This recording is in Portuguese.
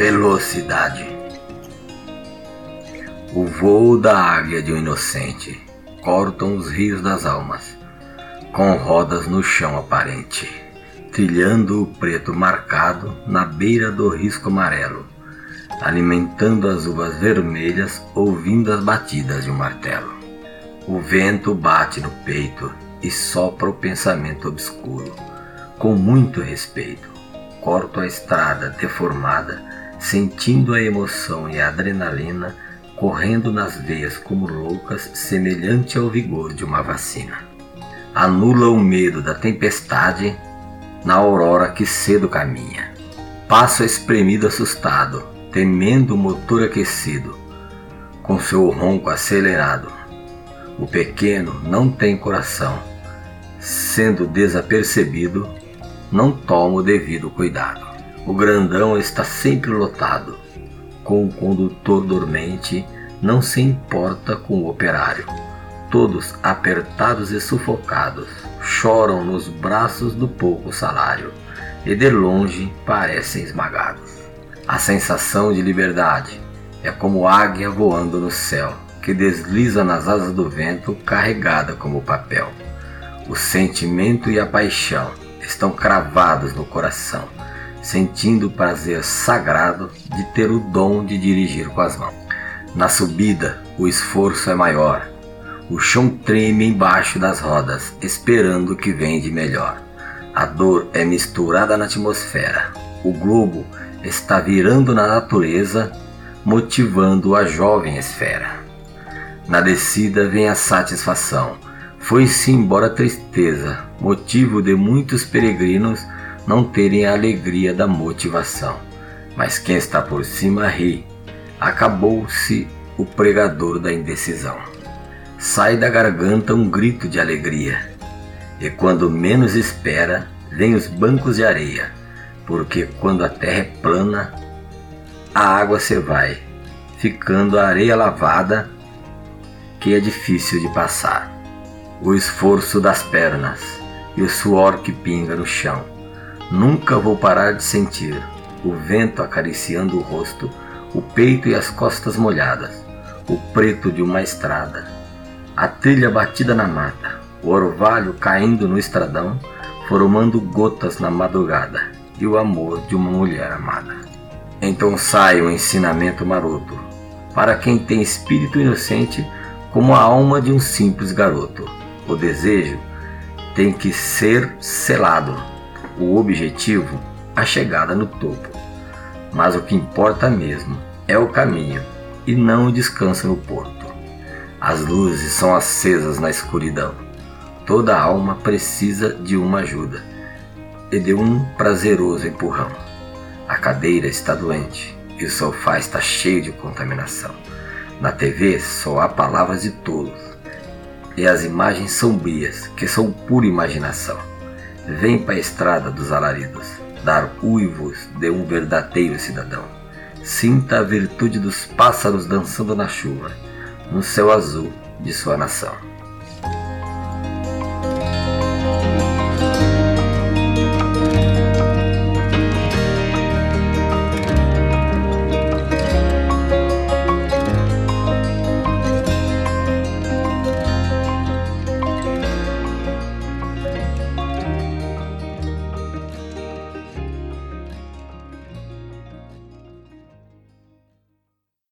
Velocidade. O voo da águia de um inocente cortam os rios das almas, com rodas no chão aparente, trilhando o preto marcado na beira do risco amarelo, alimentando as uvas vermelhas, ouvindo as batidas de um martelo. O vento bate no peito e sopra o pensamento obscuro, com muito respeito. Corto a estrada deformada, sentindo a emoção e a adrenalina correndo nas veias como loucas, semelhante ao vigor de uma vacina. Anula o medo da tempestade na aurora que cedo caminha. Passo espremido assustado, temendo o motor aquecido, com seu ronco acelerado. O pequeno não tem coração, sendo desapercebido, não toma o devido cuidado. O grandão está sempre lotado, com o condutor dormente, não se importa com o operário. Todos apertados e sufocados, choram nos braços do pouco salário e de longe parecem esmagados. A sensação de liberdade é como águia voando no céu, que desliza nas asas do vento carregada como papel. O sentimento e a paixão estão cravados no coração sentindo o prazer sagrado de ter o dom de dirigir com as mãos. Na subida, o esforço é maior. O chão treme embaixo das rodas, esperando o que vem de melhor. A dor é misturada na atmosfera. O globo está virando na natureza, motivando a jovem esfera. Na descida vem a satisfação. Foi-se embora a tristeza, motivo de muitos peregrinos não terem a alegria da motivação. Mas quem está por cima ri. Acabou-se o pregador da indecisão. Sai da garganta um grito de alegria. E quando menos espera, vem os bancos de areia, porque quando a terra é plana, a água se vai, ficando a areia lavada, que é difícil de passar. O esforço das pernas e o suor que pinga no chão Nunca vou parar de sentir o vento acariciando o rosto, o peito e as costas molhadas, o preto de uma estrada, a trilha batida na mata, o orvalho caindo no estradão, formando gotas na madrugada e o amor de uma mulher amada. Então sai o ensinamento maroto, para quem tem espírito inocente como a alma de um simples garoto. O desejo tem que ser selado o objetivo, a chegada no topo. Mas o que importa mesmo é o caminho e não o descanso no porto. As luzes são acesas na escuridão. Toda alma precisa de uma ajuda e de um prazeroso empurrão. A cadeira está doente e o sofá está cheio de contaminação. Na TV só há palavras de tolos e as imagens sombrias que são pura imaginação. Vem para a estrada dos alaridos, dar uivos de um verdadeiro cidadão. Sinta a virtude dos pássaros dançando na chuva, no céu azul de sua nação.